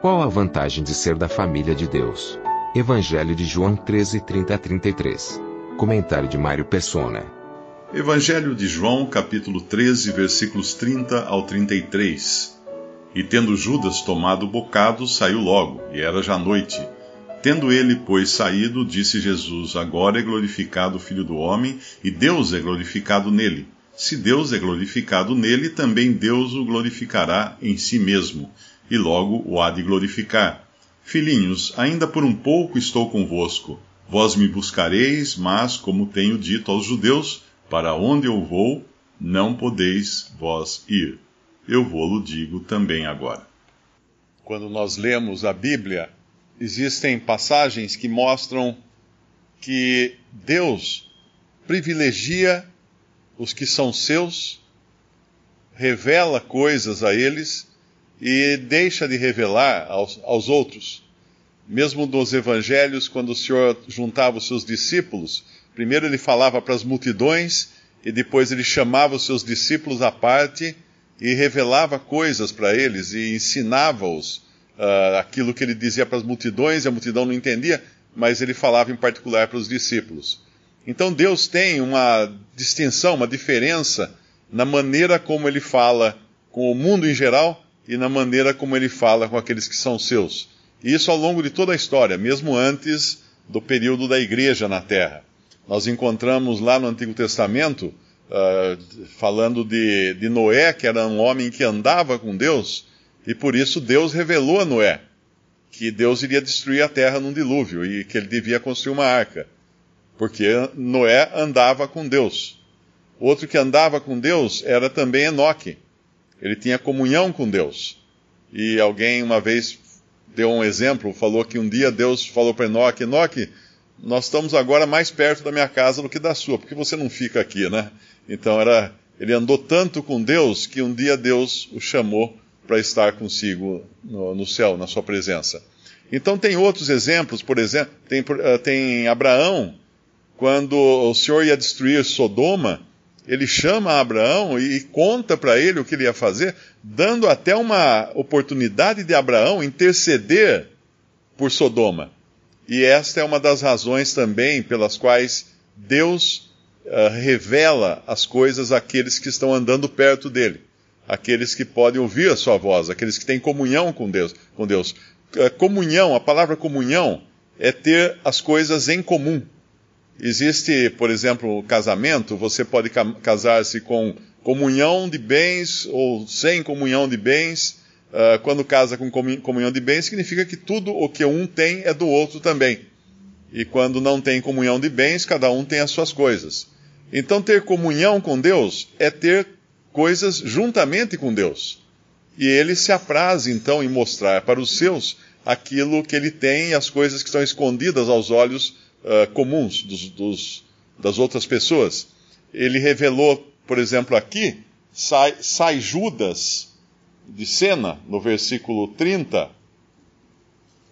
Qual a vantagem de ser da família de Deus? Evangelho de João 13, 30 a 33. Comentário de Mário Persona. Evangelho de João, capítulo 13, versículos 30 ao 33. E tendo Judas tomado o bocado, saiu logo, e era já noite. Tendo ele, pois, saído, disse Jesus: Agora é glorificado o Filho do Homem, e Deus é glorificado nele. Se Deus é glorificado nele, também Deus o glorificará em si mesmo, e logo o há de glorificar. Filhinhos, ainda por um pouco estou convosco. Vós me buscareis, mas, como tenho dito aos judeus, para onde eu vou, não podeis vós ir eu vou-lo digo também agora. Quando nós lemos a Bíblia, existem passagens que mostram que Deus privilegia os que são seus, revela coisas a eles e deixa de revelar aos, aos outros. Mesmo nos evangelhos, quando o Senhor juntava os seus discípulos, primeiro ele falava para as multidões e depois ele chamava os seus discípulos à parte e revelava coisas para eles e ensinava-os uh, aquilo que ele dizia para as multidões, e a multidão não entendia, mas ele falava em particular para os discípulos. Então Deus tem uma distinção, uma diferença na maneira como ele fala com o mundo em geral e na maneira como ele fala com aqueles que são seus. E isso ao longo de toda a história, mesmo antes do período da igreja na terra. Nós encontramos lá no Antigo Testamento uh, falando de, de Noé, que era um homem que andava com Deus, e por isso Deus revelou a Noé que Deus iria destruir a terra num dilúvio e que ele devia construir uma arca, porque Noé andava com Deus. Outro que andava com Deus era também Enoque. Ele tinha comunhão com Deus. E alguém uma vez deu um exemplo, falou que um dia Deus falou para Enoque: Enoque, nós estamos agora mais perto da minha casa do que da sua, porque você não fica aqui, né? Então era, ele andou tanto com Deus que um dia Deus o chamou para estar consigo no, no, céu, na sua presença. Então tem outros exemplos, por exemplo, tem, eh, tem Abraão, quando o Senhor ia destruir Sodoma, ele chama Abraão e, conta para ele o que ele ia fazer, dando até uma oportunidade de Abraão interceder por Sodoma. E esta é uma das razões também pelas quais Deus uh, revela as coisas àqueles que estão andando perto dele, aqueles que podem ouvir a sua voz, aqueles que têm comunhão com Deus. Com Deus. Uh, comunhão, a palavra comunhão é ter as coisas em comum. Existe, por exemplo, casamento, você pode casar-se com comunhão de bens ou sem comunhão de bens. Uh, quando casa com comunhão de bens, significa que tudo o que um tem é do outro também. E quando não tem comunhão de bens, cada um tem as suas coisas. Então, ter comunhão com Deus é ter coisas juntamente com Deus. E ele se apraz, então, em mostrar para os seus aquilo que ele tem e as coisas que estão escondidas aos olhos uh, comuns dos, dos, das outras pessoas. Ele revelou, por exemplo, aqui, sai, sai Judas de cena, no versículo 30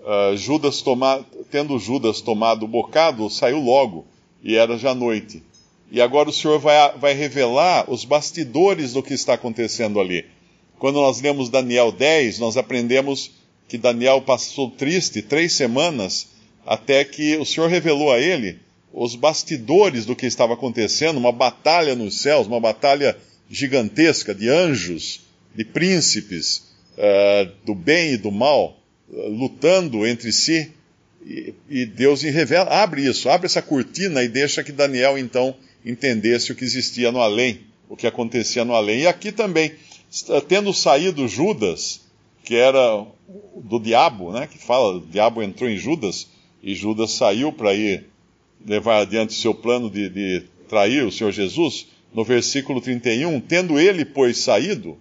uh, Judas toma, tendo Judas tomado o bocado, saiu logo, e era já noite. E agora o Senhor vai, vai revelar os bastidores do que está acontecendo ali. Quando nós lemos Daniel 10, nós aprendemos que Daniel passou triste três semanas até que o Senhor revelou a ele os bastidores do que estava acontecendo, uma batalha nos céus, uma batalha gigantesca de anjos, de príncipes, uh, do bem e do mal, lutando entre si, e, e Deus revela, abre isso, abre essa cortina e deixa que Daniel então entendesse o que existia no além, o que acontecia no além. E aqui também, tendo saído Judas, que era do diabo, né, que fala, o diabo entrou em Judas, e Judas saiu para ir levar adiante seu plano de, de trair o Senhor Jesus, no versículo 31, tendo ele, pois, saído,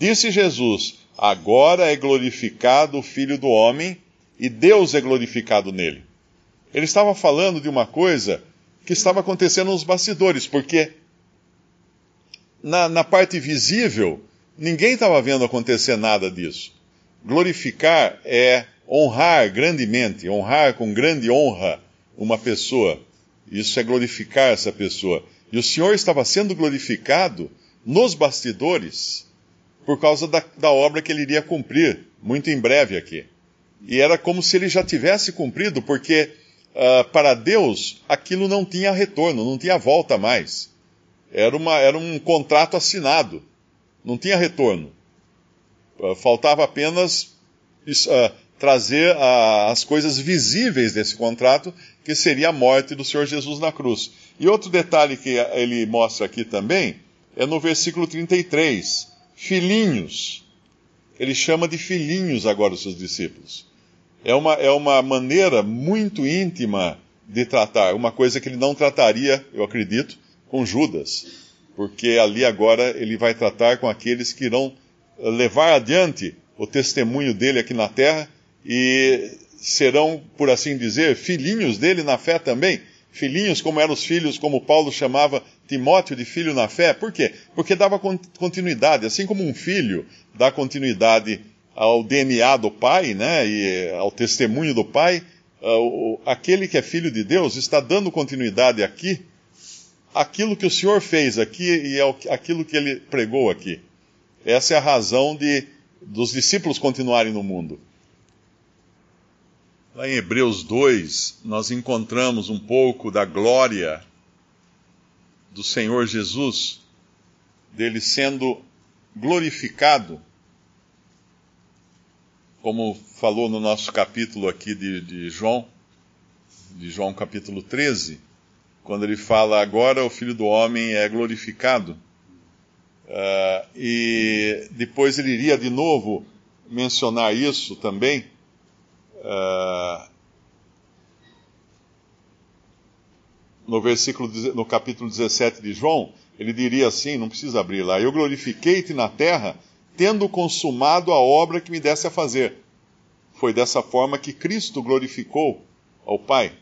Disse Jesus: Agora é glorificado o Filho do Homem e Deus é glorificado nele. Ele estava falando de uma coisa que estava acontecendo nos bastidores, porque na, na parte visível, ninguém estava vendo acontecer nada disso. Glorificar é honrar grandemente, honrar com grande honra uma pessoa. Isso é glorificar essa pessoa. E o Senhor estava sendo glorificado nos bastidores por causa da, da obra que ele iria cumprir muito em breve aqui. E era como se ele já tivesse cumprido, porque uh, para Deus aquilo não tinha retorno, não tinha volta mais. Era, uma, era um contrato assinado, não tinha retorno. Uh, faltava apenas uh, trazer as coisas visíveis desse contrato, que seria a morte do Senhor Jesus na cruz. E outro detalhe que ele mostra aqui também é no versículo 33. Filhinhos. Ele chama de filhinhos agora os seus discípulos. É uma, é uma maneira muito íntima de tratar, uma coisa que ele não trataria, eu acredito, com Judas. Porque ali agora ele vai tratar com aqueles que irão levar adiante o testemunho dele aqui na terra e serão, por assim dizer, filhinhos dele na fé também. Filhinhos, como eram os filhos, como Paulo chamava Timóteo de filho na fé. Por quê? Porque dava continuidade. Assim como um filho dá continuidade ao DNA do pai, né, e ao testemunho do pai, uh, aquele que é filho de Deus está dando continuidade aqui aquilo que o Senhor fez aqui e aquilo que ele pregou aqui. Essa é a razão de dos discípulos continuarem no mundo. Lá em Hebreus 2, nós encontramos um pouco da glória do Senhor Jesus, dele sendo glorificado, como falou no nosso capítulo aqui de, de João, de João capítulo 13, quando ele fala agora o Filho do Homem é glorificado. Uh, e depois ele iria de novo mencionar isso também Uh, no versículo, no capítulo 17 de João, ele diria assim, não precisa abrir lá, eu glorifiquei-te na terra, tendo consumado a obra que me desse a fazer. Foi dessa forma que Cristo glorificou ao Pai.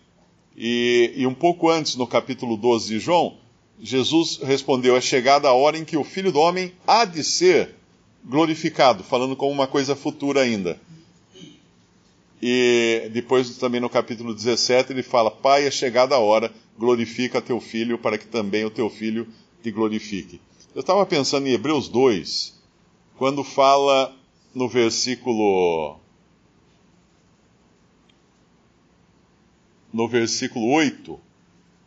E, e um pouco antes, no capítulo 12 de João, Jesus respondeu: É chegada a hora em que o Filho do Homem há de ser glorificado, falando como uma coisa futura ainda. E depois também no capítulo 17 ele fala: Pai, é chegada a hora, glorifica teu filho, para que também o teu filho te glorifique. Eu estava pensando em Hebreus 2, quando fala no versículo. No versículo 8,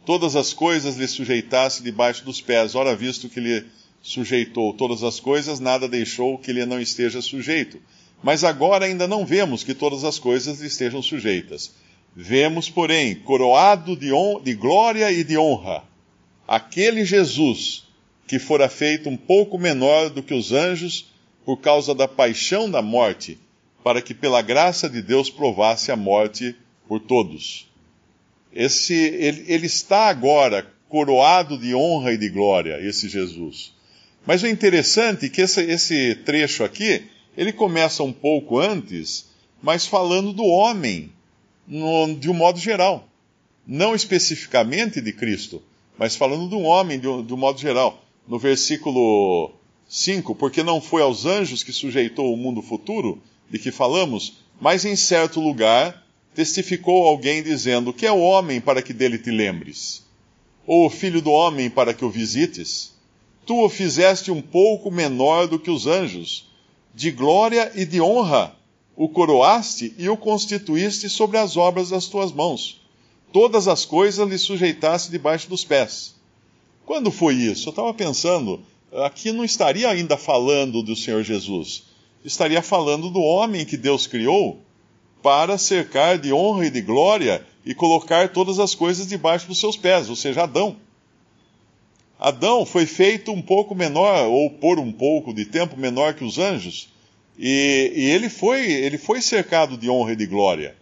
todas as coisas lhe sujeitasse debaixo dos pés. Ora, visto que lhe sujeitou todas as coisas, nada deixou que lhe não esteja sujeito. Mas agora ainda não vemos que todas as coisas lhe estejam sujeitas. Vemos, porém, coroado de, de glória e de honra, aquele Jesus que fora feito um pouco menor do que os anjos por causa da paixão da morte, para que pela graça de Deus provasse a morte por todos. Esse, ele, ele está agora coroado de honra e de glória, esse Jesus. Mas o interessante é que esse, esse trecho aqui ele começa um pouco antes, mas falando do homem, no, de um modo geral. Não especificamente de Cristo, mas falando do homem de um, de um modo geral. No versículo 5, porque não foi aos anjos que sujeitou o mundo futuro, de que falamos, mas em certo lugar testificou alguém dizendo: Que é o homem para que dele te lembres? Ou o filho do homem para que o visites? Tu o fizeste um pouco menor do que os anjos de glória e de honra o coroaste e o constituíste sobre as obras das tuas mãos. Todas as coisas lhe sujeitaste debaixo dos pés. Quando foi isso? Eu estava pensando, aqui não estaria ainda falando do Senhor Jesus, estaria falando do homem que Deus criou para cercar de honra e de glória e colocar todas as coisas debaixo dos seus pés, ou seja, Adão. Adão foi feito um pouco menor, ou por um pouco de tempo menor que os anjos, e, e, ele, foi, ele foi cercado de honra e de glória.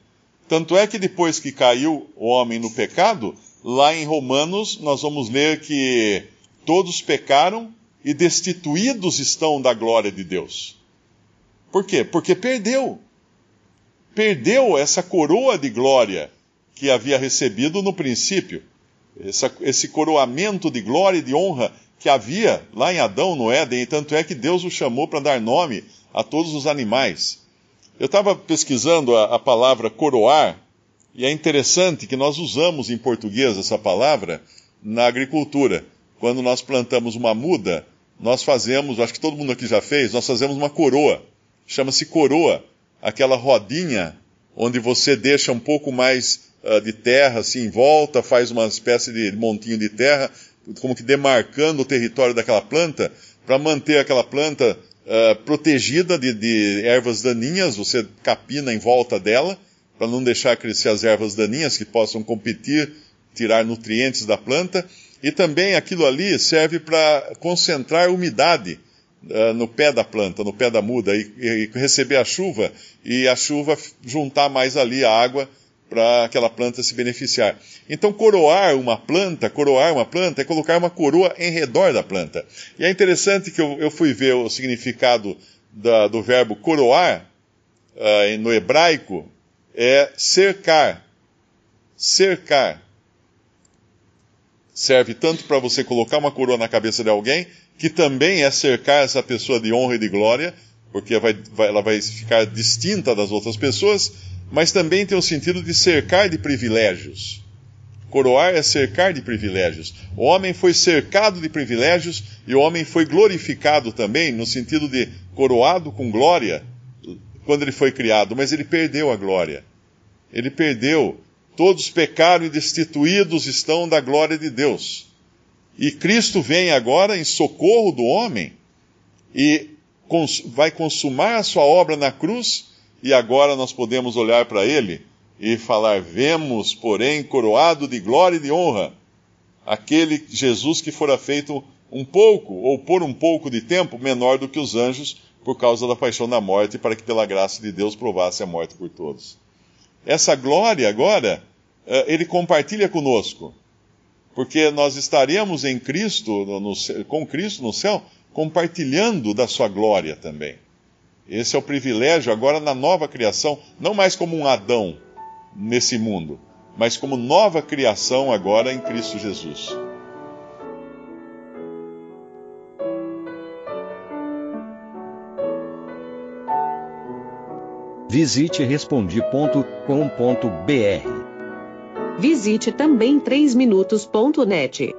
Tanto é que depois que caiu o homem no pecado, lá em Romanos nós vamos ler que todos pecaram e destituídos estão da glória de Deus. Por quê? Porque perdeu. Perdeu essa coroa de glória que havia recebido no princípio. Essa, esse coroamento de glória e de honra que havia lá em Adão, no Éden, e tanto é que Deus o chamou para dar nome a todos os animais. Eu estava pesquisando a, a palavra coroar, e é interessante que nós usamos em português essa palavra na agricultura. Quando nós plantamos uma muda, nós fazemos, acho que todo mundo aqui já fez, nós fazemos uma coroa. Chama-se coroa, aquela rodinha onde você deixa um pouco mais uh, de terra assim em volta, faz uma espécie de montinho de terra, como que demarcando o território daquela planta, para manter aquela planta uh, protegida de, de ervas daninhas, você capina em volta dela, para não deixar crescer as ervas daninhas que possam competir, tirar nutrientes da planta, e também aquilo ali serve para concentrar umidade uh, no pé da planta, no pé da muda, e, e, receber a chuva, e a chuva juntar mais ali a água para aquela planta se beneficiar. Então, coroar uma planta, coroar uma planta é colocar uma coroa em redor da planta. E é interessante que eu, eu fui ver o significado da, do verbo coroar uh, no hebraico, é cercar. Cercar. Serve tanto para você colocar uma coroa na cabeça de alguém, que também é cercar essa pessoa de honra e de glória, porque vai, vai, ela vai ficar distinta das outras pessoas, mas também tem o sentido de cercar de privilégios. Coroar é cercar de privilégios. O homem foi cercado de privilégios e o homem foi glorificado também, no sentido de coroado com glória, quando ele foi criado, mas ele perdeu a glória. Ele perdeu. Todos pecaram e destituídos estão da glória de Deus. E Cristo vem agora em socorro do homem e vai consumar a sua obra na cruz e agora nós podemos olhar para ele e falar: Vemos, porém, coroado de glória e de honra, aquele Jesus que fora feito um pouco, ou por um pouco de tempo, menor do que os anjos, por causa da paixão da morte, para que pela graça de Deus provasse a morte por todos. Essa glória agora, eh, ele compartilha conosco, porque nós estaremos em Cristo, no, com Cristo no céu, compartilhando da sua glória também. Esse é o privilégio agora na nova criação, não mais como um Adão nesse mundo, mas como nova criação agora em Cristo Jesus. Visite respondi.com.br. Visite também 3minutos.net.